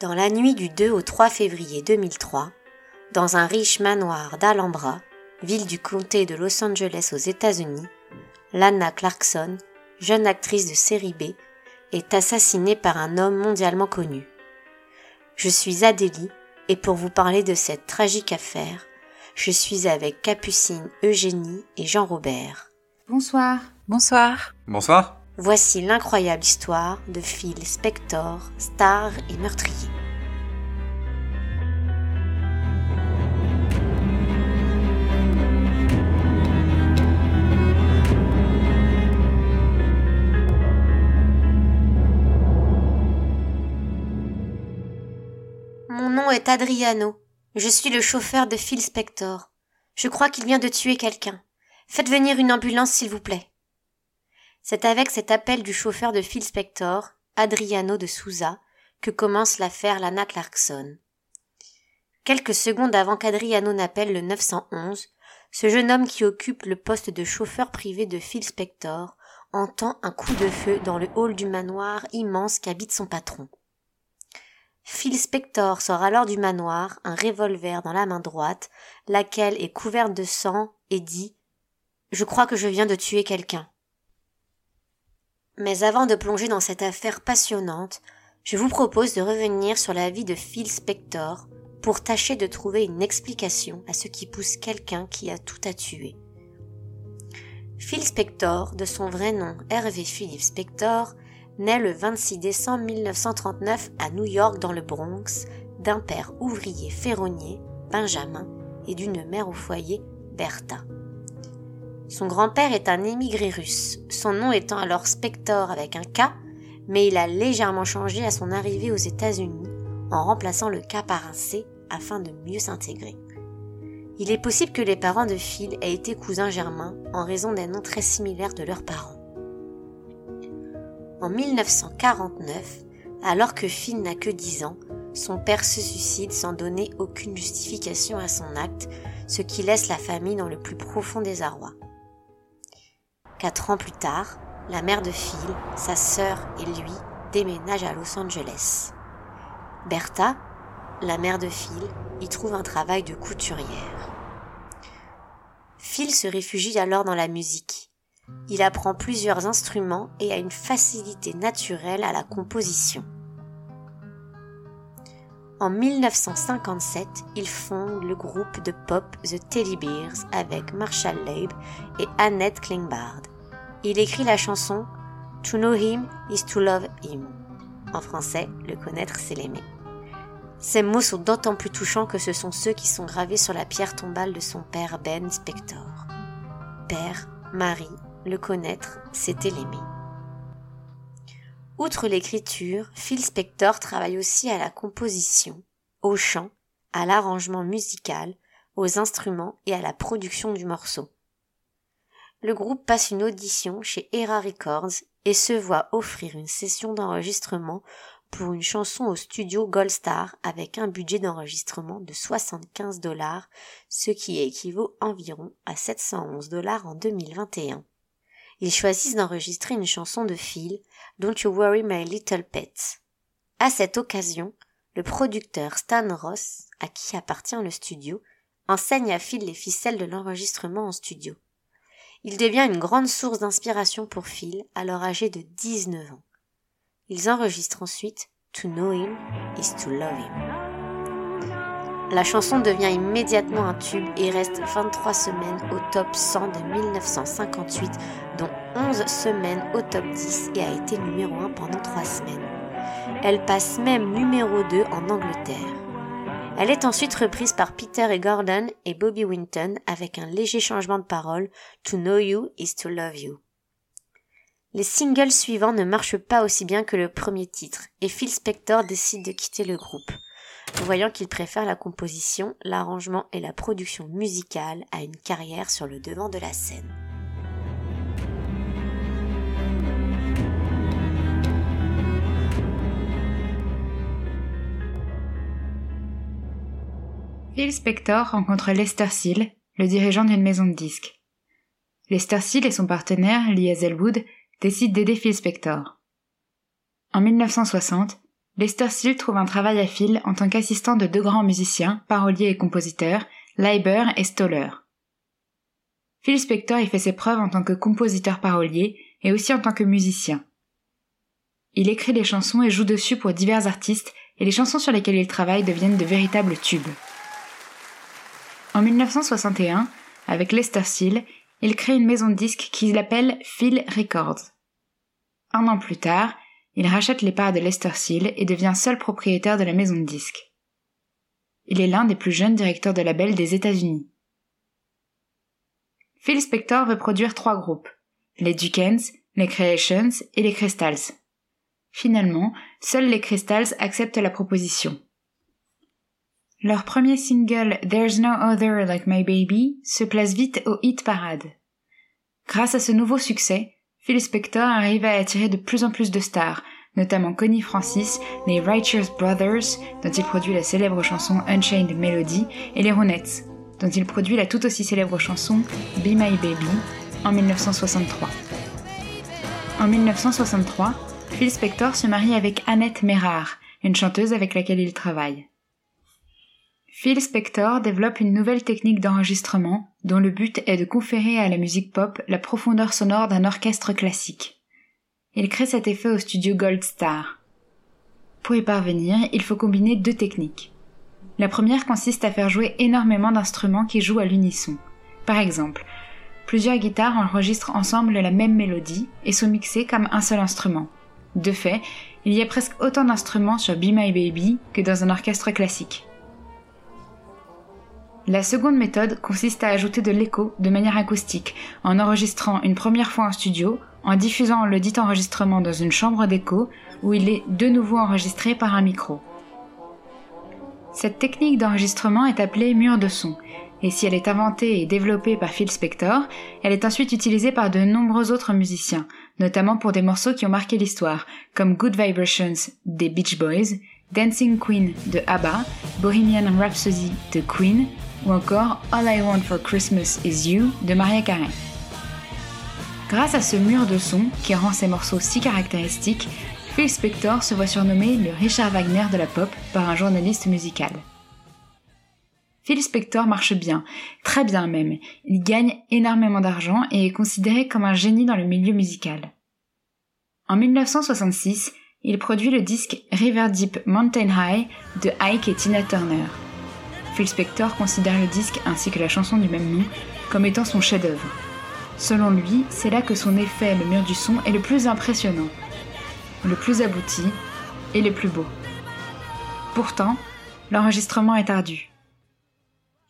Dans la nuit du 2 au 3 février 2003, dans un riche manoir d'Alhambra, ville du comté de Los Angeles aux États-Unis, Lana Clarkson, jeune actrice de série B, est assassinée par un homme mondialement connu. Je suis Adélie et pour vous parler de cette tragique affaire, je suis avec Capucine, Eugénie et Jean-Robert. Bonsoir. Bonsoir. Bonsoir. Voici l'incroyable histoire de Phil Spector, star et meurtrier. Mon nom est Adriano. Je suis le chauffeur de Phil Spector. Je crois qu'il vient de tuer quelqu'un. Faites venir une ambulance, s'il vous plaît. C'est avec cet appel du chauffeur de Phil Spector, Adriano de Souza, que commence l'affaire Lana Clarkson. Quelques secondes avant qu'Adriano n'appelle le 911, ce jeune homme qui occupe le poste de chauffeur privé de Phil Spector entend un coup de feu dans le hall du manoir immense qu'habite son patron. Phil Spector sort alors du manoir, un revolver dans la main droite, laquelle est couverte de sang, et dit Je crois que je viens de tuer quelqu'un. Mais avant de plonger dans cette affaire passionnante, je vous propose de revenir sur la vie de Phil Spector pour tâcher de trouver une explication à ce qui pousse quelqu'un qui a tout à tuer. Phil Spector, de son vrai nom Hervé Philippe Spector, naît le 26 décembre 1939 à New York dans le Bronx d'un père ouvrier ferronnier, Benjamin, et d'une mère au foyer, Bertha. Son grand-père est un émigré russe, son nom étant alors Spector avec un K, mais il a légèrement changé à son arrivée aux États-Unis en remplaçant le K par un C afin de mieux s'intégrer. Il est possible que les parents de Phil aient été cousins germains en raison des noms très similaires de leurs parents. En 1949, alors que Phil n'a que 10 ans, son père se suicide sans donner aucune justification à son acte, ce qui laisse la famille dans le plus profond désarroi. Quatre ans plus tard, la mère de Phil, sa sœur et lui déménagent à Los Angeles. Bertha, la mère de Phil, y trouve un travail de couturière. Phil se réfugie alors dans la musique. Il apprend plusieurs instruments et a une facilité naturelle à la composition. En 1957, il fonde le groupe de pop The Teddy Bears avec Marshall Leib et Annette Klingbard. Il écrit la chanson To know him is to love him. En français, le connaître, c'est l'aimer. Ces mots sont d'autant plus touchants que ce sont ceux qui sont gravés sur la pierre tombale de son père Ben Spector. Père, mari, le connaître, c'était l'aimer. Outre l'écriture, Phil Spector travaille aussi à la composition, au chant, à l'arrangement musical, aux instruments et à la production du morceau. Le groupe passe une audition chez Era Records et se voit offrir une session d'enregistrement pour une chanson au studio Gold Star avec un budget d'enregistrement de 75 dollars, ce qui équivaut environ à 711 dollars en 2021 ils choisissent d'enregistrer une chanson de Phil, Don't You Worry My Little Pet. À cette occasion, le producteur Stan Ross, à qui appartient le studio, enseigne à Phil les ficelles de l'enregistrement en studio. Il devient une grande source d'inspiration pour Phil, alors âgé de 19 ans. Ils enregistrent ensuite To Know Him is to Love Him. La chanson devient immédiatement un tube et reste 23 semaines au top 100 de 1958, dont 11 semaines au top 10 et a été numéro 1 pendant 3 semaines. Elle passe même numéro 2 en Angleterre. Elle est ensuite reprise par Peter et Gordon et Bobby Winton avec un léger changement de parole To know you is to love you. Les singles suivants ne marchent pas aussi bien que le premier titre et Phil Spector décide de quitter le groupe voyant qu'il préfère la composition, l'arrangement et la production musicale à une carrière sur le devant de la scène. Phil Spector rencontre Lester Seal, le dirigeant d'une maison de disques. Lester Seal et son partenaire, Lee Hazelwood, décident d'aider Phil Spector. En 1960, Lester Seal trouve un travail à Phil en tant qu'assistant de deux grands musiciens, paroliers et compositeurs, Leiber et Stoller. Phil Spector y fait ses preuves en tant que compositeur parolier et aussi en tant que musicien. Il écrit des chansons et joue dessus pour divers artistes et les chansons sur lesquelles il travaille deviennent de véritables tubes. En 1961, avec Lester Seal, il crée une maison de disques qu'il appelle Phil Records. Un an plus tard, il rachète les parts de Lester Seal et devient seul propriétaire de la maison de disques. Il est l'un des plus jeunes directeurs de label des États-Unis. Phil Spector veut produire trois groupes, les Ducans, les Creations et les Crystals. Finalement, seuls les Crystals acceptent la proposition. Leur premier single There's No Other Like My Baby se place vite au hit parade. Grâce à ce nouveau succès, Phil Spector arrive à attirer de plus en plus de stars, notamment Connie Francis, les Righteous Brothers, dont il produit la célèbre chanson Unchained Melody, et les Ronettes, dont il produit la tout aussi célèbre chanson Be My Baby en 1963. En 1963, Phil Spector se marie avec Annette Mérard, une chanteuse avec laquelle il travaille. Phil Spector développe une nouvelle technique d'enregistrement dont le but est de conférer à la musique pop la profondeur sonore d'un orchestre classique. Il crée cet effet au studio Gold Star. Pour y parvenir, il faut combiner deux techniques. La première consiste à faire jouer énormément d'instruments qui jouent à l'unisson. Par exemple, plusieurs guitares enregistrent ensemble la même mélodie et sont mixées comme un seul instrument. De fait, il y a presque autant d'instruments sur Be My Baby que dans un orchestre classique. La seconde méthode consiste à ajouter de l'écho de manière acoustique, en enregistrant une première fois en studio, en diffusant le dit enregistrement dans une chambre d'écho où il est de nouveau enregistré par un micro. Cette technique d'enregistrement est appelée mur de son, et si elle est inventée et développée par Phil Spector, elle est ensuite utilisée par de nombreux autres musiciens, notamment pour des morceaux qui ont marqué l'histoire, comme Good Vibrations des Beach Boys, Dancing Queen de ABBA, Bohemian Rhapsody de Queen ou encore All I Want for Christmas Is You de Maria Carey. Grâce à ce mur de son qui rend ces morceaux si caractéristiques, Phil Spector se voit surnommé le Richard Wagner de la pop par un journaliste musical. Phil Spector marche bien, très bien même. Il gagne énormément d'argent et est considéré comme un génie dans le milieu musical. En 1966, il produit le disque River Deep Mountain High de Ike et Tina Turner. Phil Spector considère le disque ainsi que la chanson du même nom comme étant son chef-d'œuvre. Selon lui, c'est là que son effet, le mur du son, est le plus impressionnant, le plus abouti et le plus beau. Pourtant, l'enregistrement est ardu.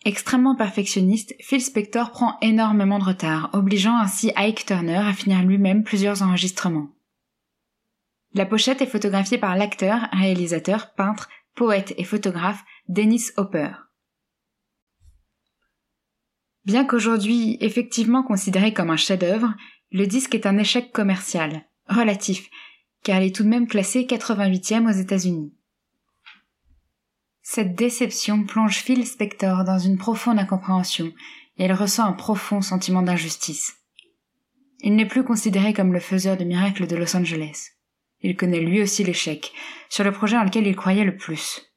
Extrêmement perfectionniste, Phil Spector prend énormément de retard, obligeant ainsi Ike Turner à finir lui-même plusieurs enregistrements. La pochette est photographiée par l'acteur, réalisateur, peintre, poète et photographe Dennis Hopper. Bien qu'aujourd'hui effectivement considéré comme un chef-d'œuvre, le disque est un échec commercial, relatif, car il est tout de même classé 88e aux États-Unis. Cette déception plonge Phil Spector dans une profonde incompréhension et il ressent un profond sentiment d'injustice. Il n'est plus considéré comme le faiseur de miracles de Los Angeles. Il connaît lui aussi l'échec, sur le projet en lequel il croyait le plus.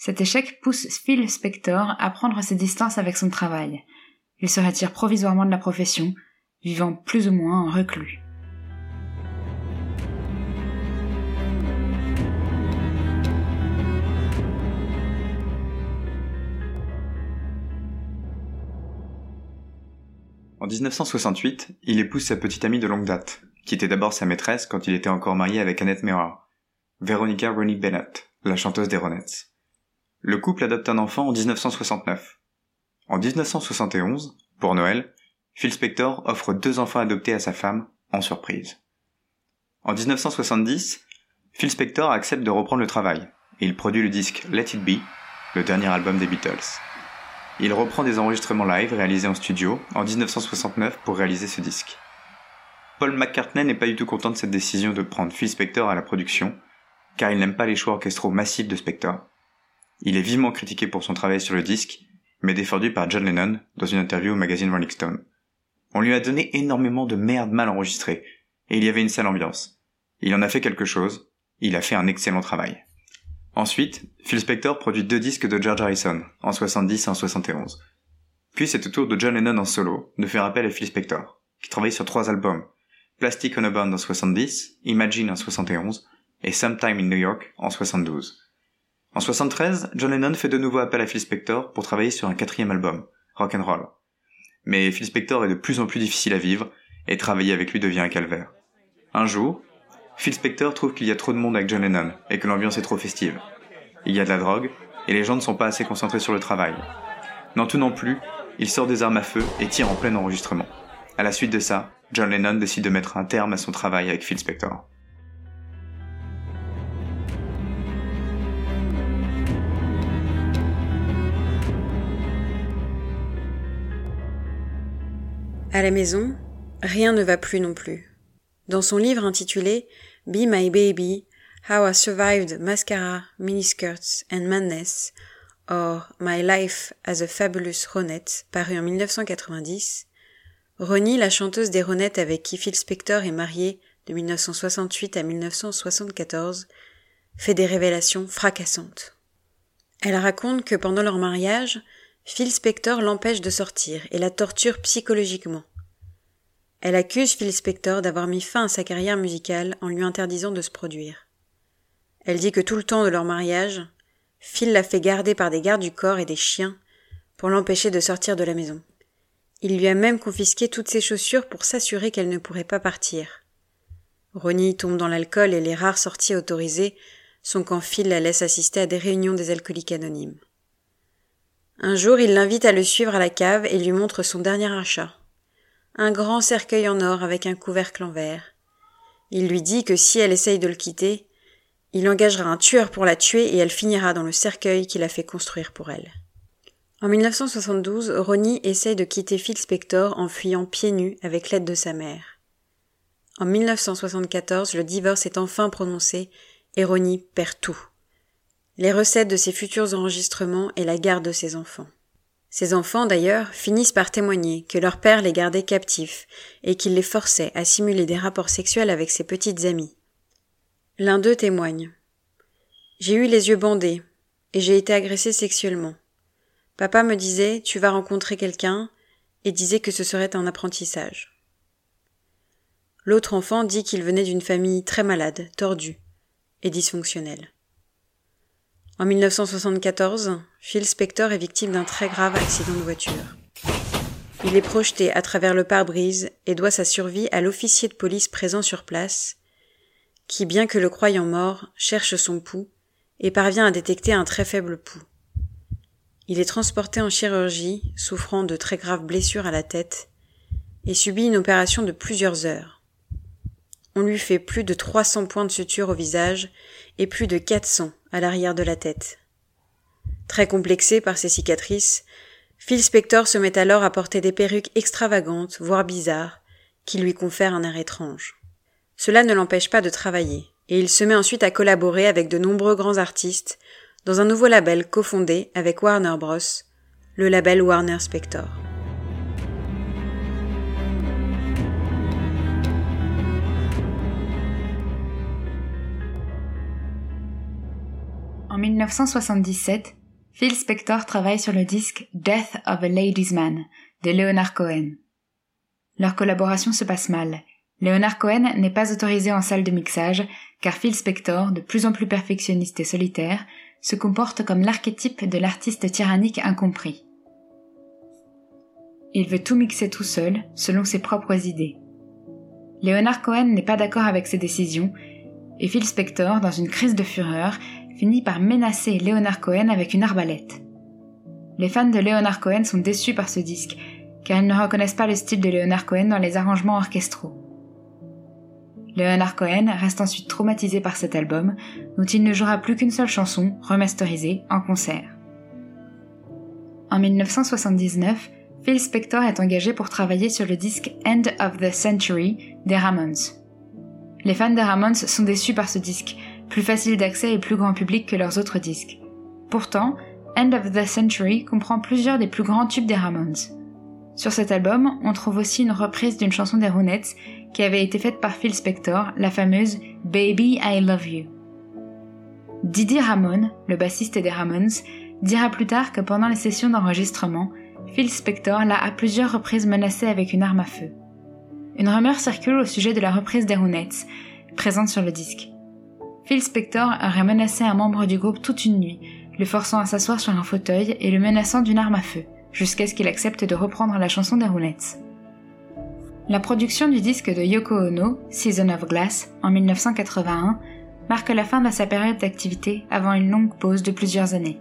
Cet échec pousse Phil Spector à prendre ses distances avec son travail. Il se retire provisoirement de la profession, vivant plus ou moins en reclus. En 1968, il épouse sa petite amie de longue date, qui était d'abord sa maîtresse quand il était encore marié avec Annette Mera, Veronica Ronnie Bennett, la chanteuse des Ronettes. Le couple adopte un enfant en 1969. En 1971, pour Noël, Phil Spector offre deux enfants adoptés à sa femme, en surprise. En 1970, Phil Spector accepte de reprendre le travail, et il produit le disque Let It Be, le dernier album des Beatles. Il reprend des enregistrements live réalisés en studio en 1969 pour réaliser ce disque. Paul McCartney n'est pas du tout content de cette décision de prendre Phil Spector à la production, car il n'aime pas les choix orchestraux massifs de Spector. Il est vivement critiqué pour son travail sur le disque, mais défendu par John Lennon dans une interview au magazine Rolling Stone. On lui a donné énormément de merde mal enregistrée, et il y avait une sale ambiance. Il en a fait quelque chose, Il a fait un excellent travail. Ensuite, Phil Spector produit deux disques de George Harrison, en 70 et en 71. Puis c'est au tour de John Lennon en solo de faire appel à Phil Spector, qui travaille sur trois albums. Plastic on a Bond en 70, Imagine en 71 et Sometime in New York en 72. En 73, John Lennon fait de nouveau appel à Phil Spector pour travailler sur un quatrième album, Rock and Roll. Mais Phil Spector est de plus en plus difficile à vivre et travailler avec lui devient un calvaire. Un jour, Phil Spector trouve qu'il y a trop de monde avec John Lennon et que l'ambiance est trop festive. Il y a de la drogue et les gens ne sont pas assez concentrés sur le travail. N'en tenant plus, il sort des armes à feu et tire en plein enregistrement. À la suite de ça, John Lennon décide de mettre un terme à son travail avec Phil Spector. À la maison, rien ne va plus non plus. Dans son livre intitulé Be My Baby, How I Survived Mascara, Miniskirts and Madness, or My Life as a Fabulous Ronette, paru en 1990, Ronnie, la chanteuse des Ronettes avec qui Phil Spector est mariée de 1968 à 1974, fait des révélations fracassantes. Elle raconte que pendant leur mariage, Phil Spector l'empêche de sortir et la torture psychologiquement. Elle accuse Phil Spector d'avoir mis fin à sa carrière musicale en lui interdisant de se produire. Elle dit que tout le temps de leur mariage, Phil l'a fait garder par des gardes du corps et des chiens pour l'empêcher de sortir de la maison. Il lui a même confisqué toutes ses chaussures pour s'assurer qu'elle ne pourrait pas partir. Ronnie tombe dans l'alcool et les rares sorties autorisées sont quand Phil la laisse assister à des réunions des alcooliques anonymes. Un jour, il l'invite à le suivre à la cave et lui montre son dernier achat. Un grand cercueil en or avec un couvercle en verre. Il lui dit que si elle essaye de le quitter, il engagera un tueur pour la tuer et elle finira dans le cercueil qu'il a fait construire pour elle. En 1972, Ronnie essaye de quitter Phil Spector en fuyant pieds nus avec l'aide de sa mère. En 1974, le divorce est enfin prononcé et Ronnie perd tout les recettes de ses futurs enregistrements et la garde de ses enfants. Ces enfants, d'ailleurs, finissent par témoigner que leur père les gardait captifs et qu'il les forçait à simuler des rapports sexuels avec ses petites amies. L'un d'eux témoigne. J'ai eu les yeux bandés et j'ai été agressé sexuellement. Papa me disait tu vas rencontrer quelqu'un et disait que ce serait un apprentissage. L'autre enfant dit qu'il venait d'une famille très malade, tordue et dysfonctionnelle. En 1974, Phil Spector est victime d'un très grave accident de voiture. Il est projeté à travers le pare-brise et doit sa survie à l'officier de police présent sur place, qui, bien que le croyant mort, cherche son pouls et parvient à détecter un très faible pouls. Il est transporté en chirurgie, souffrant de très graves blessures à la tête, et subit une opération de plusieurs heures. On lui fait plus de 300 points de suture au visage et plus de 400 à l'arrière de la tête. Très complexé par ses cicatrices, Phil Spector se met alors à porter des perruques extravagantes, voire bizarres, qui lui confèrent un air étrange. Cela ne l'empêche pas de travailler, et il se met ensuite à collaborer avec de nombreux grands artistes dans un nouveau label cofondé avec Warner Bros., le label Warner Spector. En 1977, Phil Spector travaille sur le disque Death of a Ladies Man de Leonard Cohen. Leur collaboration se passe mal. Leonard Cohen n'est pas autorisé en salle de mixage car Phil Spector, de plus en plus perfectionniste et solitaire, se comporte comme l'archétype de l'artiste tyrannique incompris. Il veut tout mixer tout seul, selon ses propres idées. Leonard Cohen n'est pas d'accord avec ses décisions, et Phil Spector, dans une crise de fureur, finit par menacer Leonard Cohen avec une arbalète. Les fans de Leonard Cohen sont déçus par ce disque, car ils ne reconnaissent pas le style de Leonard Cohen dans les arrangements orchestraux. Leonard Cohen reste ensuite traumatisé par cet album, dont il ne jouera plus qu'une seule chanson, remasterisée, en concert. En 1979, Phil Spector est engagé pour travailler sur le disque End of the Century des Ramones. Les fans des Ramones sont déçus par ce disque, plus facile d'accès et plus grand public que leurs autres disques. Pourtant, End of the Century comprend plusieurs des plus grands tubes des Ramones. Sur cet album, on trouve aussi une reprise d'une chanson des Ronettes qui avait été faite par Phil Spector, la fameuse Baby I Love You. Didi Ramon, le bassiste des Ramones, dira plus tard que pendant les sessions d'enregistrement, Phil Spector l'a à plusieurs reprises menacé avec une arme à feu. Une rumeur circule au sujet de la reprise des Ronettes, présente sur le disque. Phil Spector aurait menacé un membre du groupe toute une nuit, le forçant à s'asseoir sur un fauteuil et le menaçant d'une arme à feu, jusqu'à ce qu'il accepte de reprendre la chanson des Ronettes. La production du disque de Yoko Ono, Season of Glass, en 1981, marque la fin de sa période d'activité avant une longue pause de plusieurs années.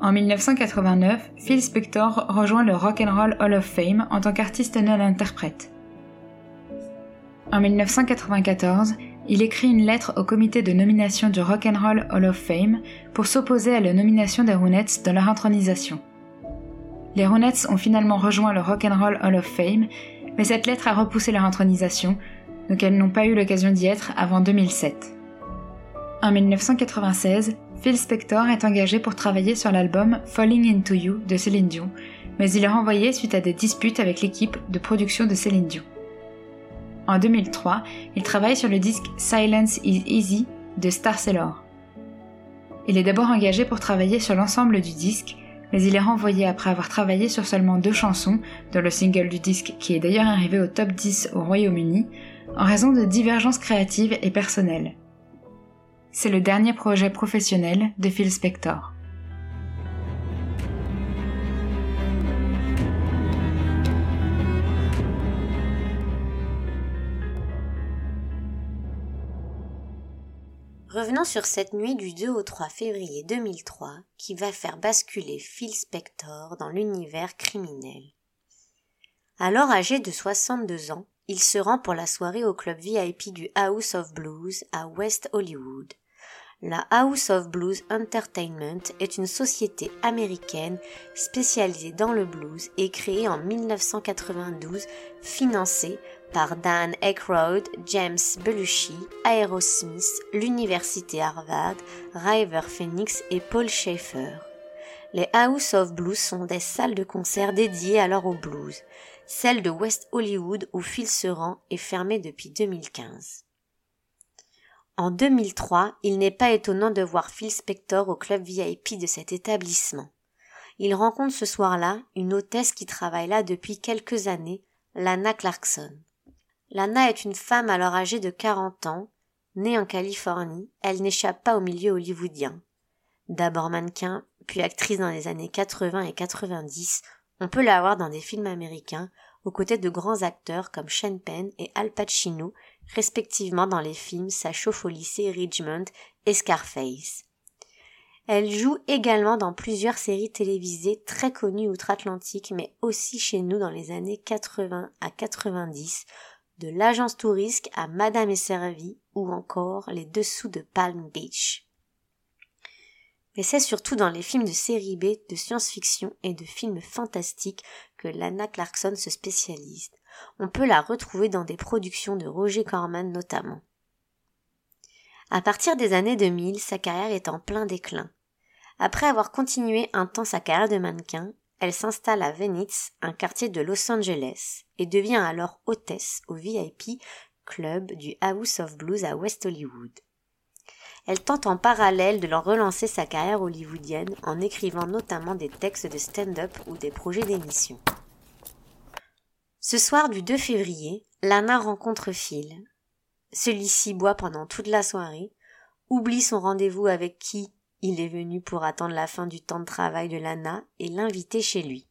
En 1989, Phil Spector rejoint le Rock and Roll Hall of Fame en tant qu'artiste non-interprète. En 1994, il écrit une lettre au comité de nomination du Rock and Roll Hall of Fame pour s'opposer à la nomination des Ronettes dans leur intronisation. Les Ronettes ont finalement rejoint le Rock and Roll Hall of Fame, mais cette lettre a repoussé leur intronisation, donc elles n'ont pas eu l'occasion d'y être avant 2007. En 1996, Phil Spector est engagé pour travailler sur l'album Falling Into You de Céline Dion, mais il est renvoyé suite à des disputes avec l'équipe de production de Céline Dion. En 2003, il travaille sur le disque Silence is Easy de Star Sailor. Il est d'abord engagé pour travailler sur l'ensemble du disque, mais il est renvoyé après avoir travaillé sur seulement deux chansons, dont le single du disque qui est d'ailleurs arrivé au top 10 au Royaume-Uni, en raison de divergences créatives et personnelles. C'est le dernier projet professionnel de Phil Spector. Revenons sur cette nuit du 2 au 3 février 2003 qui va faire basculer Phil Spector dans l'univers criminel. Alors âgé de 62 ans, il se rend pour la soirée au club VIP du House of Blues à West Hollywood. La House of Blues Entertainment est une société américaine spécialisée dans le blues et créée en 1992, financée par Dan Aykroyd, James Belushi, Aerosmith, l'Université Harvard, River Phoenix et Paul Schaeffer. Les House of Blues sont des salles de concert dédiées alors au blues. Celle de West Hollywood où Phil se rend est fermée depuis 2015. En 2003, il n'est pas étonnant de voir Phil Spector au club VIP de cet établissement. Il rencontre ce soir-là une hôtesse qui travaille là depuis quelques années, Lana Clarkson. Lana est une femme alors âgée de 40 ans, née en Californie, elle n'échappe pas au milieu hollywoodien. D'abord mannequin, puis actrice dans les années 80 et 90, on peut la voir dans des films américains, aux côtés de grands acteurs comme Sean Penn et Al Pacino, respectivement dans les films Sa chauffe au lycée Richmond et Scarface. Elle joue également dans plusieurs séries télévisées très connues outre-Atlantique, mais aussi chez nous dans les années 80 à 90, de l'agence touriste à Madame est servie ou encore les dessous de Palm Beach mais c'est surtout dans les films de série B, de science-fiction et de films fantastiques que Lana Clarkson se spécialise. On peut la retrouver dans des productions de Roger Corman notamment. À partir des années 2000, sa carrière est en plein déclin. Après avoir continué un temps sa carrière de mannequin, elle s'installe à Venice, un quartier de Los Angeles, et devient alors hôtesse au VIP club du House of Blues à West Hollywood. Elle tente en parallèle de relancer sa carrière hollywoodienne en écrivant notamment des textes de stand-up ou des projets d'émission. Ce soir du 2 février, Lana rencontre Phil. Celui-ci boit pendant toute la soirée, oublie son rendez-vous avec qui il est venu pour attendre la fin du temps de travail de Lana et l'inviter chez lui.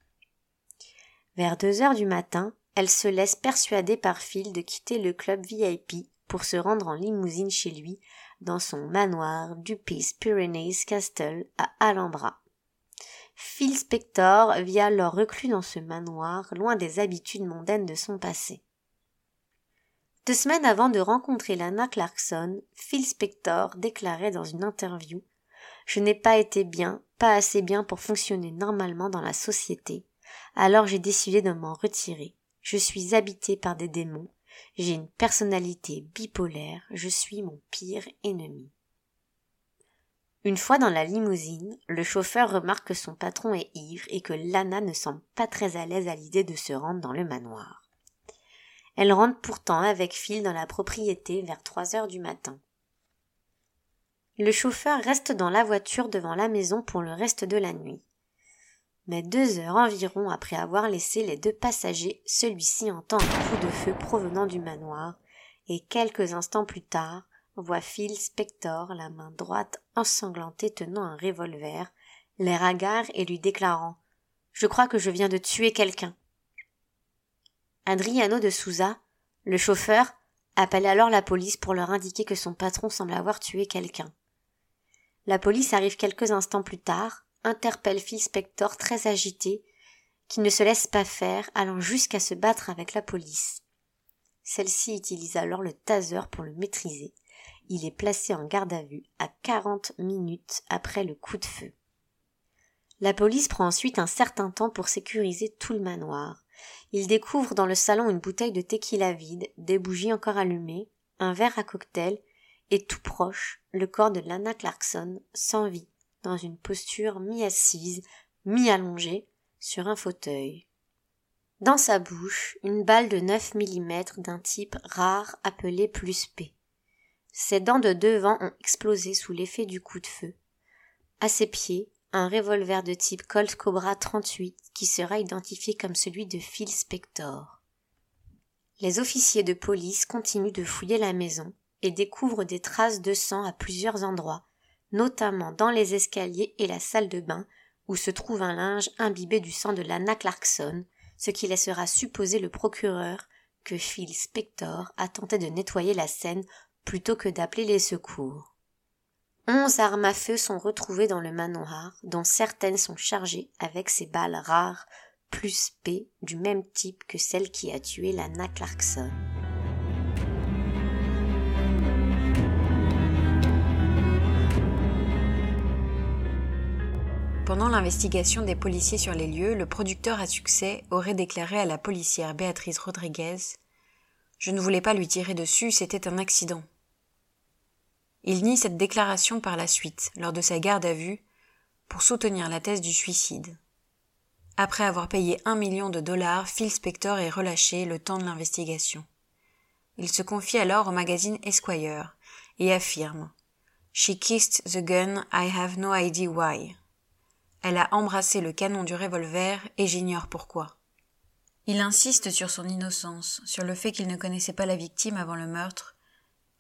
Vers deux heures du matin, elle se laisse persuader par Phil de quitter le club VIP pour se rendre en limousine chez lui dans son manoir du Peace Pyrenees Castle à Alhambra. Phil Spector vit alors reclus dans ce manoir, loin des habitudes mondaines de son passé. Deux semaines avant de rencontrer Lana Clarkson, Phil Spector déclarait dans une interview Je n'ai pas été bien, pas assez bien pour fonctionner normalement dans la société, alors j'ai décidé de m'en retirer. Je suis habité par des démons, j'ai une personnalité bipolaire, je suis mon pire ennemi. Une fois dans la limousine, le chauffeur remarque que son patron est ivre et que Lana ne semble pas très à l'aise à l'idée de se rendre dans le manoir. Elle rentre pourtant avec Phil dans la propriété vers trois heures du matin. Le chauffeur reste dans la voiture devant la maison pour le reste de la nuit. Mais deux heures environ après avoir laissé les deux passagers, celui-ci entend un coup de feu provenant du manoir, et quelques instants plus tard, voit Phil Spector, la main droite ensanglantée tenant un revolver, l'air hagard et lui déclarant Je crois que je viens de tuer quelqu'un. Adriano de Souza, le chauffeur, appelle alors la police pour leur indiquer que son patron semble avoir tué quelqu'un. La police arrive quelques instants plus tard, interpelle Phil Spector très agité, qui ne se laisse pas faire, allant jusqu'à se battre avec la police. Celle-ci utilise alors le taser pour le maîtriser. Il est placé en garde à vue à 40 minutes après le coup de feu. La police prend ensuite un certain temps pour sécuriser tout le manoir. Il découvre dans le salon une bouteille de tequila vide, des bougies encore allumées, un verre à cocktail et tout proche, le corps de Lana Clarkson, sans vie, dans une posture mi-assise, mi-allongée, sur un fauteuil. Dans sa bouche, une balle de 9 mm d'un type rare appelé plus P. Ses dents de devant ont explosé sous l'effet du coup de feu. À ses pieds, un revolver de type Colt Cobra 38 qui sera identifié comme celui de Phil Spector. Les officiers de police continuent de fouiller la maison, et découvre des traces de sang à plusieurs endroits, notamment dans les escaliers et la salle de bain, où se trouve un linge imbibé du sang de Lana Clarkson, ce qui laissera supposer le procureur que Phil Spector a tenté de nettoyer la scène plutôt que d'appeler les secours. Onze armes à feu sont retrouvées dans le manoir, dont certaines sont chargées avec ces balles rares plus P du même type que celle qui a tué Lana Clarkson. Pendant l'investigation des policiers sur les lieux, le producteur à succès aurait déclaré à la policière Béatrice Rodriguez Je ne voulais pas lui tirer dessus, c'était un accident. Il nie cette déclaration par la suite, lors de sa garde à vue, pour soutenir la thèse du suicide. Après avoir payé un million de dollars, Phil Spector est relâché le temps de l'investigation. Il se confie alors au magazine Esquire et affirme She kissed the gun, I have no idea why. Elle a embrassé le canon du revolver et j'ignore pourquoi. Il insiste sur son innocence, sur le fait qu'il ne connaissait pas la victime avant le meurtre,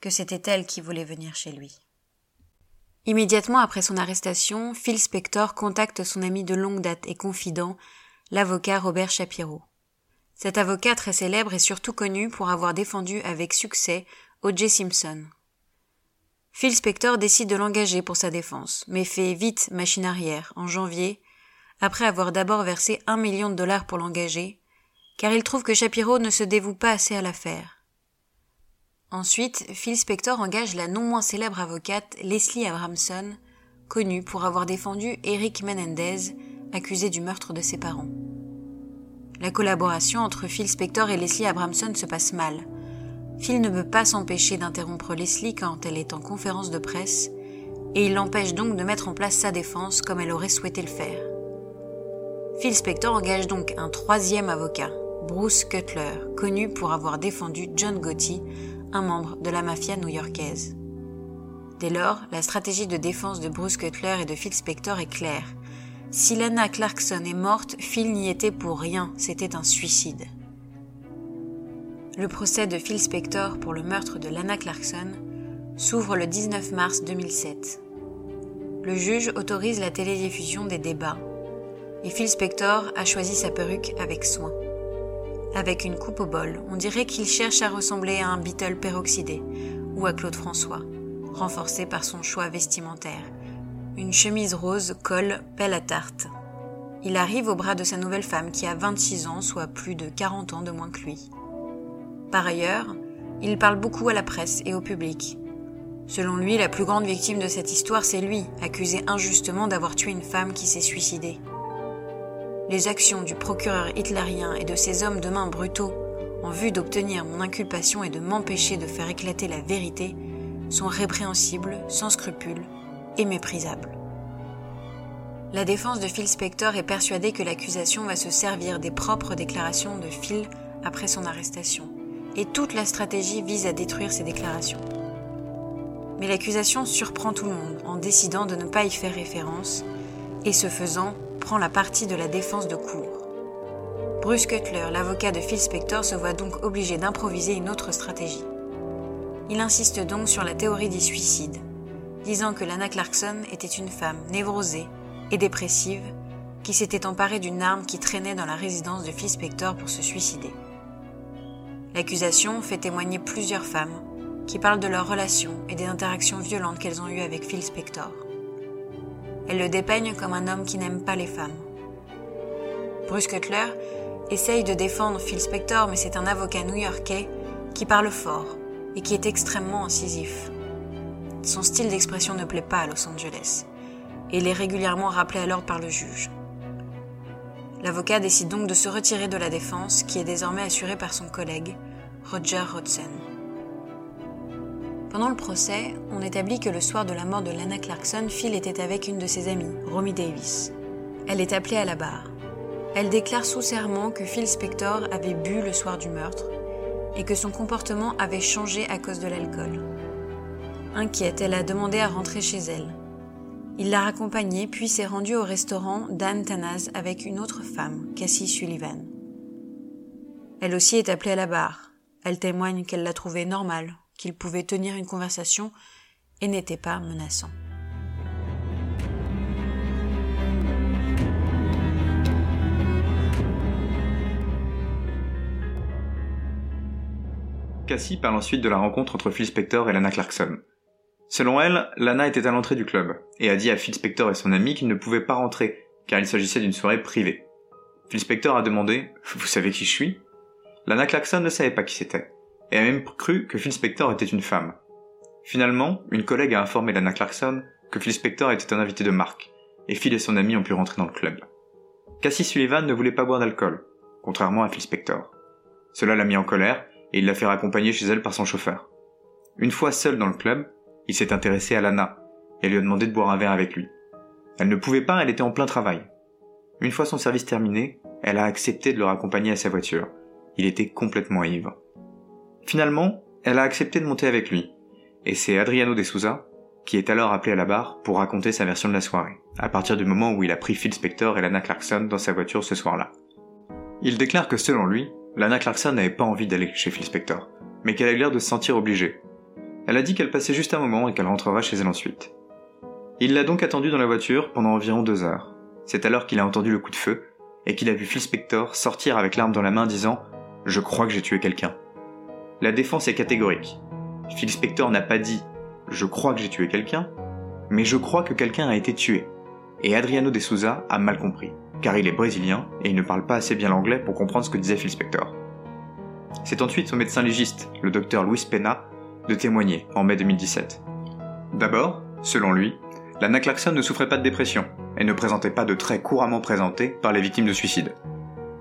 que c'était elle qui voulait venir chez lui. Immédiatement après son arrestation, Phil Spector contacte son ami de longue date et confident, l'avocat Robert Shapiro. Cet avocat très célèbre est surtout connu pour avoir défendu avec succès O.J. Simpson. Phil Spector décide de l'engager pour sa défense, mais fait vite machine arrière en janvier, après avoir d'abord versé un million de dollars pour l'engager, car il trouve que Shapiro ne se dévoue pas assez à l'affaire. Ensuite, Phil Spector engage la non moins célèbre avocate Leslie Abramson, connue pour avoir défendu Eric Menendez, accusé du meurtre de ses parents. La collaboration entre Phil Spector et Leslie Abramson se passe mal, Phil ne peut pas s'empêcher d'interrompre Leslie quand elle est en conférence de presse, et il l'empêche donc de mettre en place sa défense comme elle aurait souhaité le faire. Phil Spector engage donc un troisième avocat, Bruce Cutler, connu pour avoir défendu John Gotti, un membre de la mafia new-yorkaise. Dès lors, la stratégie de défense de Bruce Cutler et de Phil Spector est claire. Si Lana Clarkson est morte, Phil n'y était pour rien, c'était un suicide. Le procès de Phil Spector pour le meurtre de Lana Clarkson s'ouvre le 19 mars 2007. Le juge autorise la télédiffusion des débats et Phil Spector a choisi sa perruque avec soin. Avec une coupe au bol, on dirait qu'il cherche à ressembler à un Beatle peroxydé ou à Claude François, renforcé par son choix vestimentaire. Une chemise rose colle pelle à tarte. Il arrive au bras de sa nouvelle femme qui a 26 ans, soit plus de 40 ans de moins que lui. Par ailleurs, il parle beaucoup à la presse et au public. Selon lui, la plus grande victime de cette histoire, c'est lui, accusé injustement d'avoir tué une femme qui s'est suicidée. Les actions du procureur hitlérien et de ses hommes de main brutaux en vue d'obtenir mon inculpation et de m'empêcher de faire éclater la vérité sont répréhensibles, sans scrupules et méprisables. La défense de Phil Spector est persuadée que l'accusation va se servir des propres déclarations de Phil après son arrestation et toute la stratégie vise à détruire ces déclarations. Mais l'accusation surprend tout le monde en décidant de ne pas y faire référence, et ce faisant, prend la partie de la défense de cour. Bruce Cutler, l'avocat de Phil Spector, se voit donc obligé d'improviser une autre stratégie. Il insiste donc sur la théorie du suicide, disant que Lana Clarkson était une femme névrosée et dépressive qui s'était emparée d'une arme qui traînait dans la résidence de Phil Spector pour se suicider. L'accusation fait témoigner plusieurs femmes qui parlent de leurs relations et des interactions violentes qu'elles ont eues avec Phil Spector. Elles le dépeignent comme un homme qui n'aime pas les femmes. Bruce Cutler essaye de défendre Phil Spector, mais c'est un avocat new-yorkais qui parle fort et qui est extrêmement incisif. Son style d'expression ne plaît pas à Los Angeles, et il est régulièrement rappelé à l'ordre par le juge. L'avocat décide donc de se retirer de la défense, qui est désormais assurée par son collègue, Roger Hodgson. Pendant le procès, on établit que le soir de la mort de Lana Clarkson, Phil était avec une de ses amies, Romy Davis. Elle est appelée à la barre. Elle déclare sous serment que Phil Spector avait bu le soir du meurtre et que son comportement avait changé à cause de l'alcool. Inquiète, elle a demandé à rentrer chez elle. Il l'a raccompagnée puis s'est rendu au restaurant Dan Tanaz avec une autre femme, Cassie Sullivan. Elle aussi est appelée à la barre. Elle témoigne qu'elle l'a trouvé normal, qu'il pouvait tenir une conversation et n'était pas menaçant. Cassie parle ensuite de la rencontre entre Phil Spector et Lana Clarkson. Selon elle, Lana était à l'entrée du club et a dit à Phil Spector et son ami qu'ils ne pouvaient pas rentrer car il s'agissait d'une soirée privée. Phil Spector a demandé Vous savez qui je suis? Lana Clarkson ne savait pas qui c'était et a même cru que Phil Spector était une femme. Finalement, une collègue a informé Lana Clarkson que Phil Spector était un invité de marque et Phil et son ami ont pu rentrer dans le club. Cassie Sullivan ne voulait pas boire d'alcool, contrairement à Phil Spector. Cela l'a mis en colère et il l'a fait raccompagner chez elle par son chauffeur. Une fois seul dans le club, il s'est intéressé à Lana et lui a demandé de boire un verre avec lui. Elle ne pouvait pas, elle était en plein travail. Une fois son service terminé, elle a accepté de le raccompagner à sa voiture. Il était complètement ivre. Finalement, elle a accepté de monter avec lui, et c'est Adriano de Souza qui est alors appelé à la barre pour raconter sa version de la soirée, à partir du moment où il a pris Phil Spector et Lana Clarkson dans sa voiture ce soir-là. Il déclare que selon lui, Lana Clarkson n'avait pas envie d'aller chez Phil Spector, mais qu'elle a eu l'air de se sentir obligée. Elle a dit qu'elle passait juste un moment et qu'elle rentrera chez elle ensuite. Il l'a donc attendue dans la voiture pendant environ deux heures. C'est alors qu'il a entendu le coup de feu et qu'il a vu Phil Spector sortir avec l'arme dans la main disant Je crois que j'ai tué quelqu'un. La défense est catégorique. Phil Spector n'a pas dit Je crois que j'ai tué quelqu'un, mais je crois que quelqu'un a été tué. Et Adriano de Souza a mal compris car il est brésilien et il ne parle pas assez bien l'anglais pour comprendre ce que disait Phil Spector. C'est ensuite son médecin légiste, le docteur Luis Pena, de témoigner en mai 2017. D'abord, selon lui, Lana Clarkson ne souffrait pas de dépression et ne présentait pas de traits couramment présentés par les victimes de suicide.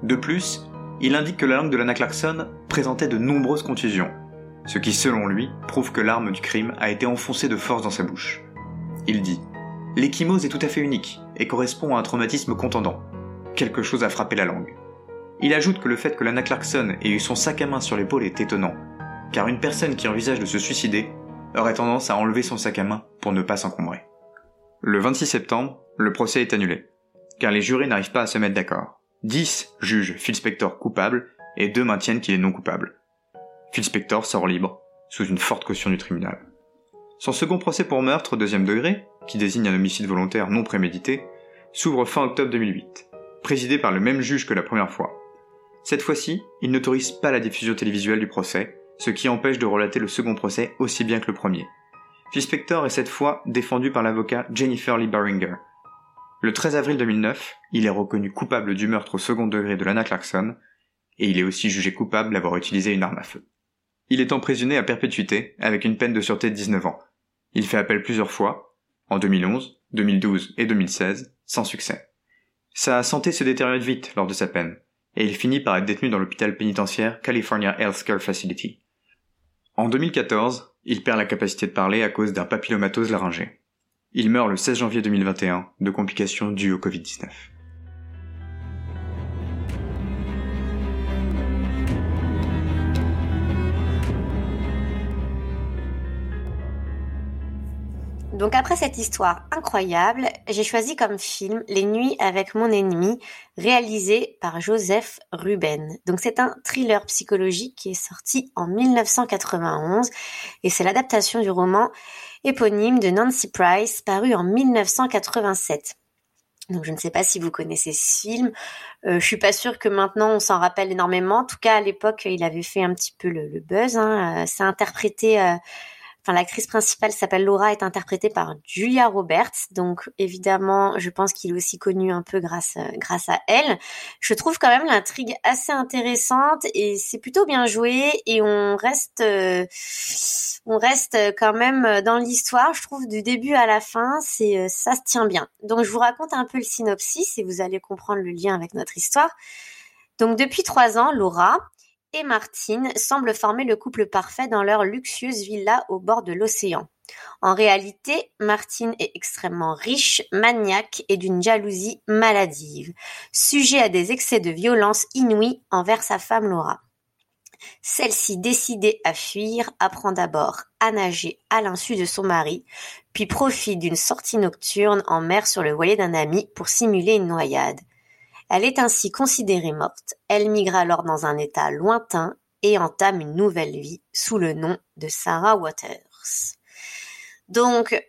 De plus, il indique que la langue de Lana Clarkson présentait de nombreuses contusions, ce qui selon lui prouve que l'arme du crime a été enfoncée de force dans sa bouche. Il dit L'échymose est tout à fait unique et correspond à un traumatisme contendant. Quelque chose a frappé la langue. Il ajoute que le fait que Lana Clarkson ait eu son sac à main sur l'épaule est étonnant, car une personne qui envisage de se suicider aurait tendance à enlever son sac à main pour ne pas s'encombrer. Le 26 septembre, le procès est annulé, car les jurés n'arrivent pas à se mettre d'accord. 10 jugent Phil Spector coupable et 2 maintiennent qu'il est non coupable. Phil Spector sort libre, sous une forte caution du tribunal. Son second procès pour meurtre deuxième degré qui désigne un homicide volontaire non prémédité, s'ouvre fin octobre 2008, présidé par le même juge que la première fois. Cette fois-ci, il n'autorise pas la diffusion télévisuelle du procès, ce qui empêche de relater le second procès aussi bien que le premier. Phil Spector est cette fois défendu par l'avocat Jennifer Lee Baringer. Le 13 avril 2009, il est reconnu coupable du meurtre au second degré de Lana Clarkson, et il est aussi jugé coupable d'avoir utilisé une arme à feu. Il est emprisonné à perpétuité avec une peine de sûreté de 19 ans. Il fait appel plusieurs fois, en 2011, 2012 et 2016, sans succès. Sa santé se détériore vite lors de sa peine, et il finit par être détenu dans l'hôpital pénitentiaire California Healthcare Facility. En 2014, il perd la capacité de parler à cause d'un papillomatose laryngé. Il meurt le 16 janvier 2021 de complications dues au Covid-19. Donc après cette histoire incroyable, j'ai choisi comme film Les Nuits avec mon ennemi, réalisé par Joseph Ruben. Donc c'est un thriller psychologique qui est sorti en 1991 et c'est l'adaptation du roman éponyme de Nancy Price paru en 1987. Donc je ne sais pas si vous connaissez ce film. Euh, je suis pas sûre que maintenant on s'en rappelle énormément. En tout cas à l'époque il avait fait un petit peu le, buzz. Hein. Euh, c'est interprété euh, enfin l'actrice principale s'appelle Laura, est interprétée par Julia Roberts. Donc évidemment, je pense qu'il est aussi connu un peu grâce grâce à elle. Je trouve quand même l'intrigue assez intéressante et c'est plutôt bien joué et on reste euh, on reste quand même dans l'histoire. Je trouve du début à la fin, c'est euh, ça se tient bien. Donc je vous raconte un peu le synopsis et vous allez comprendre le lien avec notre histoire. Donc depuis trois ans, Laura, et Martine semblent former le couple parfait dans leur luxueuse villa au bord de l'océan. En réalité, Martine est extrêmement riche, maniaque et d'une jalousie maladive, sujet à des excès de violence inouïs envers sa femme Laura. Celle-ci, décidée à fuir, apprend d'abord à nager à l'insu de son mari, puis profite d'une sortie nocturne en mer sur le voilier d'un ami pour simuler une noyade. Elle est ainsi considérée morte, elle migre alors dans un état lointain et entame une nouvelle vie sous le nom de Sarah Waters. Donc,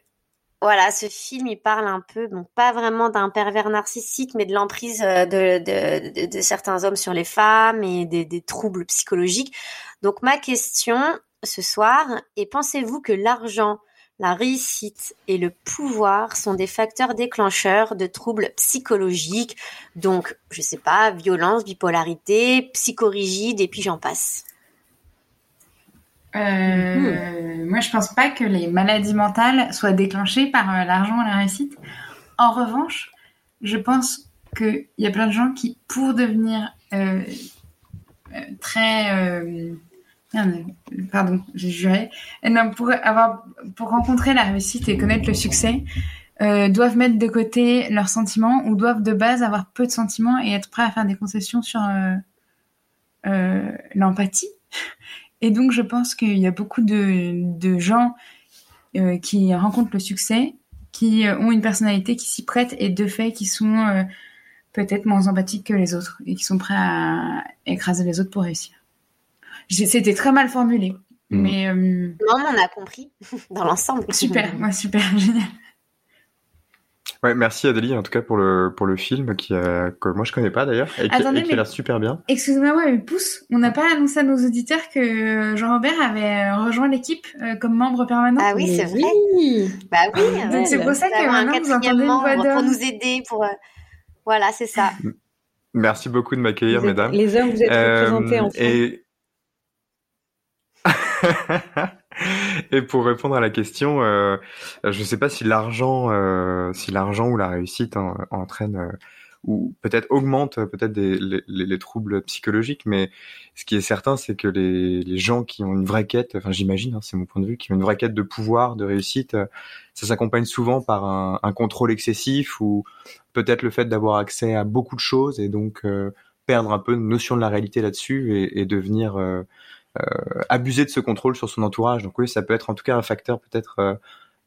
voilà, ce film, il parle un peu, bon, pas vraiment d'un pervers narcissique, mais de l'emprise euh, de, certains hommes sur les femmes et des, des troubles psychologiques. Donc, ma question ce soir est, pensez-vous que l'argent la réussite et le pouvoir sont des facteurs déclencheurs de troubles psychologiques, donc, je sais pas, violence, bipolarité, psychorigide, et puis j'en passe. Euh, hmm. Moi, je pense pas que les maladies mentales soient déclenchées par euh, l'argent et la réussite. En revanche, je pense qu'il y a plein de gens qui, pour devenir euh, très pardon, j'ai juré. Non, pour avoir, pour rencontrer la réussite et connaître le succès, euh, doivent mettre de côté leurs sentiments ou doivent de base avoir peu de sentiments et être prêts à faire des concessions sur euh, euh, l'empathie. Et donc, je pense qu'il y a beaucoup de, de gens qui rencontrent le succès, qui ont une personnalité qui s'y prête et de fait qui sont peut-être moins empathiques que les autres et qui sont prêts à écraser les autres pour réussir. C'était très mal formulé. Mm. Mais euh, non, on a compris dans l'ensemble. Super, moi super, génial. Ouais, merci Adélie en tout cas pour le pour le film qui que moi je connais pas d'ailleurs et qui, a l'air super bien. Excusez-moi, mais pousse, on n'a pas annoncé à nos auditeurs que Jean-Robert avait rejoint l'équipe euh, comme membre permanent. Ah oui, c'est vrai. Bah oui. Donc c'est pour ça que maintenant vous entendez une voix pour nous aider pour euh, voilà, c'est ça. Merci beaucoup de m'accueillir, mesdames. Les hommes, vous êtes représentés en et... Et pour répondre à la question, euh, je ne sais pas si l'argent, euh, si l'argent ou la réussite entraîne euh, ou peut-être augmente peut-être les, les, troubles psychologiques, mais ce qui est certain, c'est que les, gens qui ont une vraie quête, enfin j'imagine, hein, c'est mon point de vue, qui ont une vraie quête de pouvoir, de réussite, ça s'accompagne souvent par un, contrôle excessif ou peut-être le fait d'avoir accès à beaucoup de choses et donc perdre un peu une notion de la réalité là-dessus et, devenir abuser de ce contrôle sur son entourage. Donc oui, ça peut être en tout cas un facteur peut-être euh,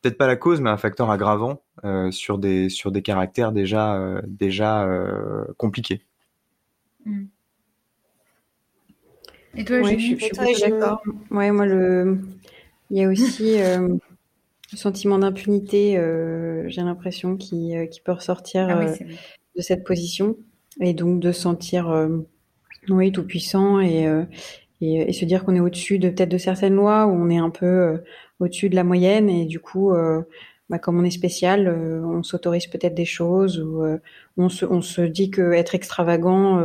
peut-être pas la cause, mais un facteur aggravant euh, sur des sur des caractères déjà déjà compliqués. Mm. Et toi, je, suis, d'accord. Ouais, moi le, il y a aussi le sentiment d'impunité. J'ai l'impression qui qui peut ressortir ah de cette position et donc de sentir oui tout puissant et et, se dire qu'on est au-dessus de peut-être de certaines lois où on est un peu euh, au-dessus de la moyenne et du coup euh, bah, comme on est spécial euh, on s'autorise peut-être des choses ou on se, on se dit que être extravagant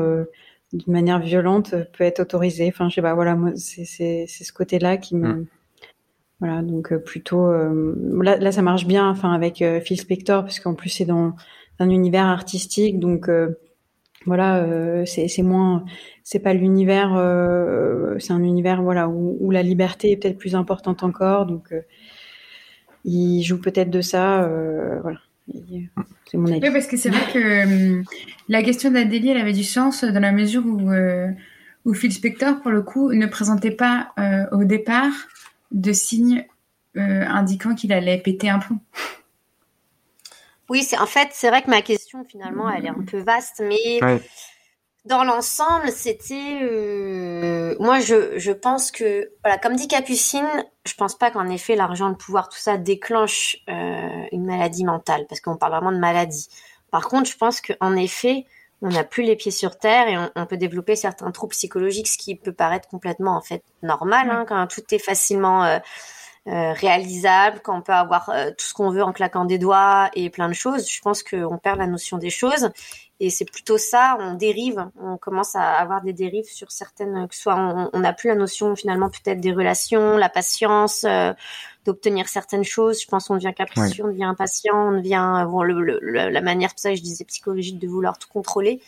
d'une manière violente peut être autorisé enfin je sais pas voilà moi c'est c'est c'est ce côté là qui me mmh. voilà donc plutôt là là ça marche bien enfin avec Phil Spector parce qu'en plus c'est dans un univers artistique donc voilà, euh, c'est moins, c'est pas l'univers, euh, c'est un univers voilà où, la liberté est peut-être plus importante encore, donc euh, il joue peut-être de ça, voilà. C'est mon avis. Oui, parce que c'est vrai que la question d'Adélie, elle avait du sens dans la mesure où où Phil Spector, pour le coup, ne présentait pas au départ de signes indiquant qu'il allait péter un plomb. Oui, c'est en fait, c'est vrai que ma question finalement, elle est un peu vaste, mais dans l'ensemble, c'était euh, moi je je pense que voilà, comme dit Capucine, je pense pas qu'en effet l'argent, le pouvoir, tout ça déclenche euh, une maladie mentale, parce qu'on parle vraiment de maladie. Par contre, je pense qu'en effet, on n'a plus les pieds sur terre et on, peut développer certains troubles psychologiques, ce qui peut paraître complètement en fait normal, hein, quand tout est facilement euh, euh, réalisable, quand on peut avoir euh, tout ce qu'on veut en claquant des doigts et plein de choses. Je pense qu'on perd la notion des choses et c'est plutôt ça, on dérive, on commence à avoir des dérives sur certaines, que soit on n'a plus la notion finalement peut-être des relations, la patience, euh, d'obtenir certaines choses. Je pense qu'on devient capricieux, on devient impatient, on devient bon, le, la manière, tout ça je disais psychologique de vouloir tout contrôler.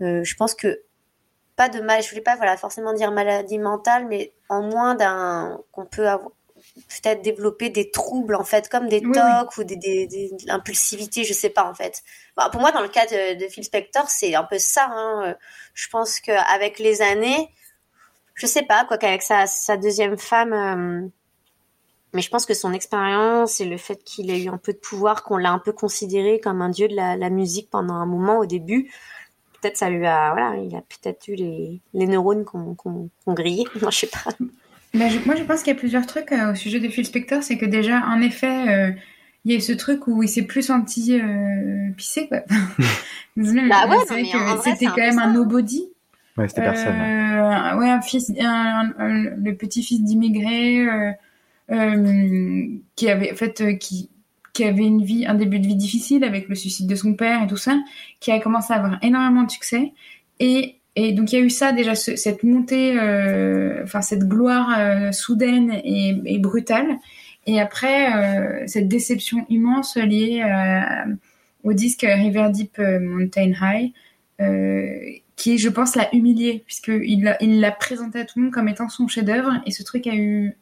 je pense que pas de mal, je voulais pas voilà forcément dire maladie mentale, mais en moins d'un qu'on peut avoir peut-être développer des troubles en fait comme des tocs ou des, des, des, l'impulsivité je sais pas en fait bah, pour moi dans le cas de, Phil Spector c'est un peu ça hein. je pense qu'avec les années je sais pas quoi qu'avec sa, sa deuxième femme euh, mais je pense que son expérience et le fait qu'il ait eu un peu de pouvoir qu'on l'a un peu considéré comme un dieu de la, la musique pendant un moment au début peut-être ça lui a voilà il a peut-être eu les, les neurones qu'on qu'on grillé non je sais pas. Bah, moi je pense qu'il y a plusieurs trucs euh, au sujet de Phil Spector c'est que déjà en effet euh, il y a ce truc où il s'est plus senti euh, pissé quoi. Bah ouais, c'était quand même un nobody. Ouais c'était personne hein. ouais un fils le petit-fils d'immigré qui avait en fait qui qui avait une vie, un début de vie difficile avec le suicide de son père et tout ça, qui a commencé à avoir énormément de succès. Et, et donc il y a eu ça déjà, cette montée, euh, enfin cette gloire euh, soudaine et, brutale. Et après, euh, cette déception immense liée au disque River Deep Mountain High, qui, je pense, l'a humilié, puisqu'il l'a il l'a présenté à tout le monde comme étant son chef-d'œuvre. Et ce truc a eu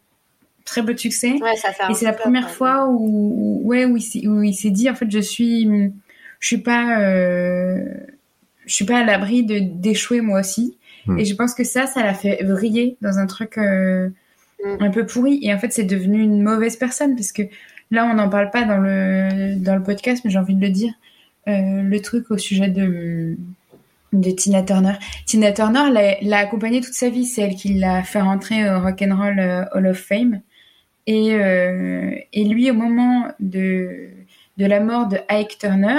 très beau succès. et c'est la première fois où, ouais, où il s'est dit en fait je suis, je suis pas, euh, je suis pas à l'abri de d'échouer moi aussi. Hmm. Et je pense que ça, ça l'a fait vriller dans un truc euh, hmm. un peu pourri. Et en fait, c'est devenu une mauvaise personne parce que là, on n'en parle pas dans le dans le podcast, mais j'ai envie de le dire. Euh, le truc au sujet de de Tina Turner. Tina Turner l'a accompagnée toute sa vie. C'est elle qui l'a fait rentrer au Rock and Roll Hall of Fame. Et, euh, et lui, au moment de, de la mort de Ike Turner,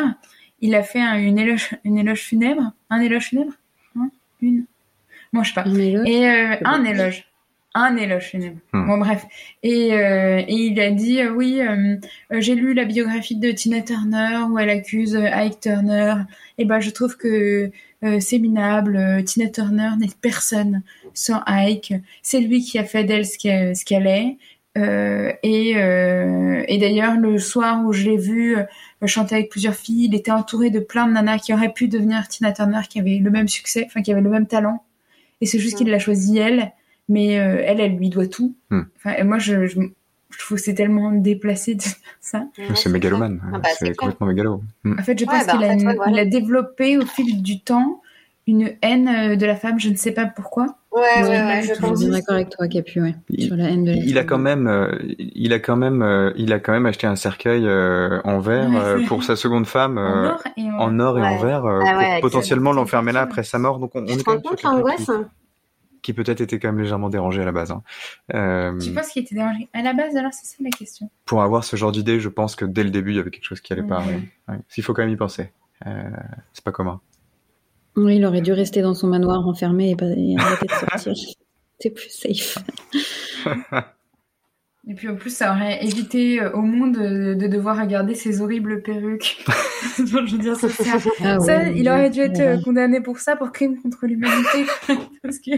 il a fait un, une, éloge, une éloge funèbre. Un éloge funèbre? Hein? Une? Moi, je sais pas. Et euh, un éloge. Un éloge funèbre. Hmm. Bon, bref. Et, euh, et, il a dit euh, Oui, euh, j'ai lu la biographie de Tina Turner où elle accuse Ike Turner. Et ben, je trouve que c'est minable. Tina Turner n'est personne sans Ike. C'est lui qui a fait d'elle ce qu'elle est. Euh, et, euh, et d'ailleurs, le soir où je l'ai vu euh, chanter avec plusieurs filles, il était entouré de plein de nanas qui auraient pu devenir Tina Turner, qui avaient le même succès, enfin qui avaient le même talent. Et c'est juste qu'il l'a choisi elle, mais euh, elle, elle lui doit tout. Enfin, et moi, je, je, je trouve que c'est tellement déplacé de faire ça. C'est mégalomane, ah bah, c'est complètement mégalo. Hmm. En fait, je pense bah, qu'il a, il a développé au fil du temps une haine de la femme, je ne sais pas pourquoi. Ouais, ouais, ouais, je suis bien d'accord avec toi, Capu, ouais, sur la haine de il a quand même, euh, il a quand même, euh, il a quand même acheté un cercueil euh, en verre pour sa seconde femme en or et en, or et en verre ah pour potentiellement l'enfermer là après sa mort. Donc on, on est quand même l'angoisse hein. qui, peut-être était quand même légèrement dérangé à la base. Hein. Tu penses qu'il était dérangé à la base Alors c'est ça la question. Pour avoir ce genre d'idée, je pense que dès le début il y avait quelque chose qui allait pas. S'il faut quand même y penser, c'est pas commun. Oui, il aurait dû rester dans son manoir enfermé et, pas, arrêter de sortir. C'est plus safe. Et puis en plus, ça aurait évité euh, au monde de, devoir regarder ces horribles perruques. je veux dire, ça, ah ça il aurait dû être euh, condamné pour ça, pour crime contre l'humanité. Parce que.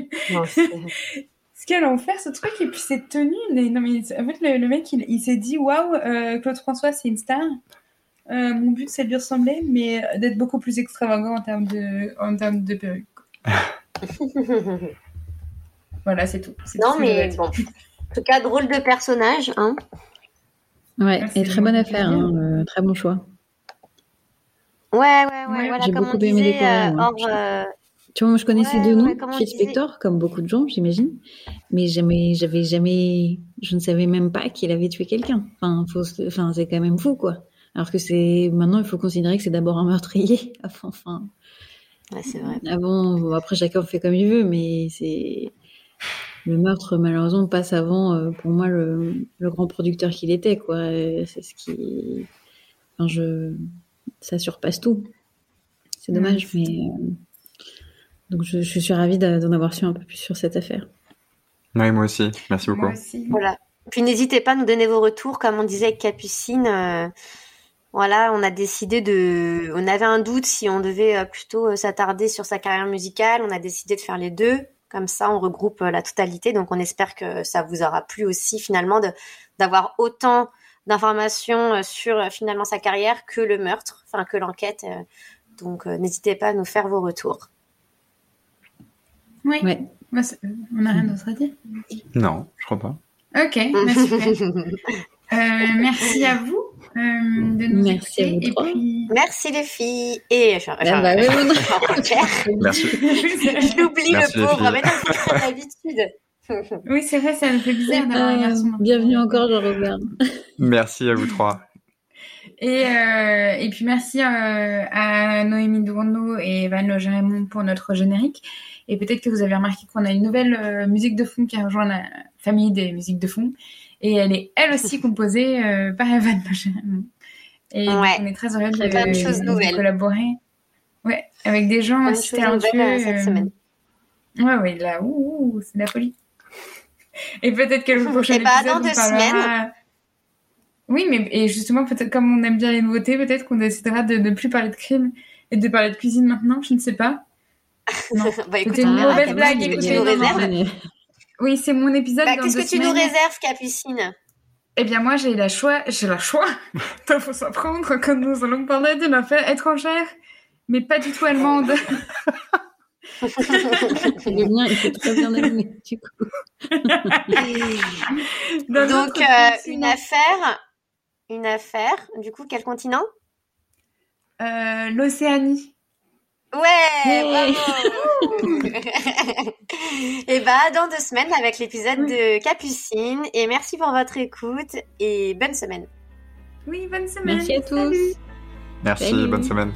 Ce qu'elle en faire ce truc et puis cette tenue. Non, mais en fait, le, mec, il, s'est dit waouh, euh, Claude François, c'est une star. Euh, mon but, c'est de lui ressembler, mais d'être beaucoup plus extravagant en termes de, en termes de perruque. voilà, c'est tout. Non, mais bon. En tout cas, drôle de personnage. Hein. Ouais, et très bonne affaire. Hein, euh, très bon choix. Ouais, ouais, ouais. Voilà, J'ai beaucoup aimé les euh, Tu vois, moi je connaissais Ouais, deux noms, ouais, on Phil disait. Spector, comme beaucoup de gens, j'imagine. Mais jamais, j'avais jamais, je ne savais même pas qu'il avait tué quelqu'un. Enfin, faut, se- enfin, c'est quand même fou, quoi. Alors que c'est, maintenant, il faut considérer que c'est d'abord un meurtrier. Enfin, enfin, Ouais, c'est vrai. avant, bon, après chacun fait comme il veut, mais c'est, le meurtre, malheureusement, passe avant, euh, pour moi, le, le grand producteur qu'il était, quoi. Euh, C'est ce qui, enfin, je, ça surpasse tout. C'est dommage, mais, euh, donc je, je suis ravie d'en avoir su un peu plus sur cette affaire. Oui, moi aussi. Merci beaucoup. Moi aussi. Voilà. Puis n'hésitez pas à nous donner vos retours, comme on disait avec Capucine. euh, voilà, on a décidé de, on avait un doute si on devait euh, plutôt euh, s'attarder sur sa carrière musicale. On a décidé de faire les deux. Comme ça, on regroupe euh, la totalité. Donc, on espère que ça vous aura plu aussi finalement d'avoir autant d'informations sur finalement sa carrière que le meurtre, enfin que l'enquête. Donc, n'hésitez pas à nous faire vos retours. Oui. Ouais. Bah, on n'a rien d'autre à dire. Non, je crois pas. Ok, bah, super. Euh, merci à vous euh, de nous Merci à trois. Puis... Merci les filles et Ah bah oui, non. Claire, Merci. je l'oublie Merci, le pauvre, mais non, c'est pas d'habitude. oui, c'est vrai, ça me fait bizarre d'avoir un Euh, garçon. bienvenue encore, Jean-Robert. Merci à vous trois. Et, euh, et puis merci euh, à Noémie Dourneau et Evan Logerémont pour notre générique. Et peut-être que vous avez remarqué qu'on a une nouvelle euh, musique de fond qui a rejoint la famille des musiques de fond. Et elle est elle aussi composée euh, par Evan Logerémont. Et Ouais. on est très heureux de, collaborer. Ouais, avec des gens aussi choses talentueux. euh, cette euh, semaine. Ouais, ouais, là, ouh, ouh, c'est la folie. Et peut-être que le prochain Et bah, épisode, dans on deux parlera... semaines. Oui, mais et justement, peut-être comme on aime bien les nouveautés, peut-être qu'on décidera de ne plus parler de crime et de parler de cuisine maintenant, je ne sais pas. Non. bah écoute, on une mauvaise blague, écoutez, nous réserves Oui, c'est mon épisode Bah, Qu'est-ce que tu nous réserves, Capucine? Eh bien, moi, j'ai la choix, j'ai la choix. Il faut s'apprendre quand nous allons parler d'une affaire étrangère, mais pas du tout allemande. Il est bien, il fait très bien animé, du coup. Donc, euh, une affaire, une affaire, du coup, quel continent? Euh, L'Océanie. Ouais, bravo Et bah, dans deux semaines avec l'épisode de Capucine. Et merci pour votre écoute et bonne semaine. Oui, bonne semaine. Merci à tous. Salut. Merci, Salut. bonne semaine.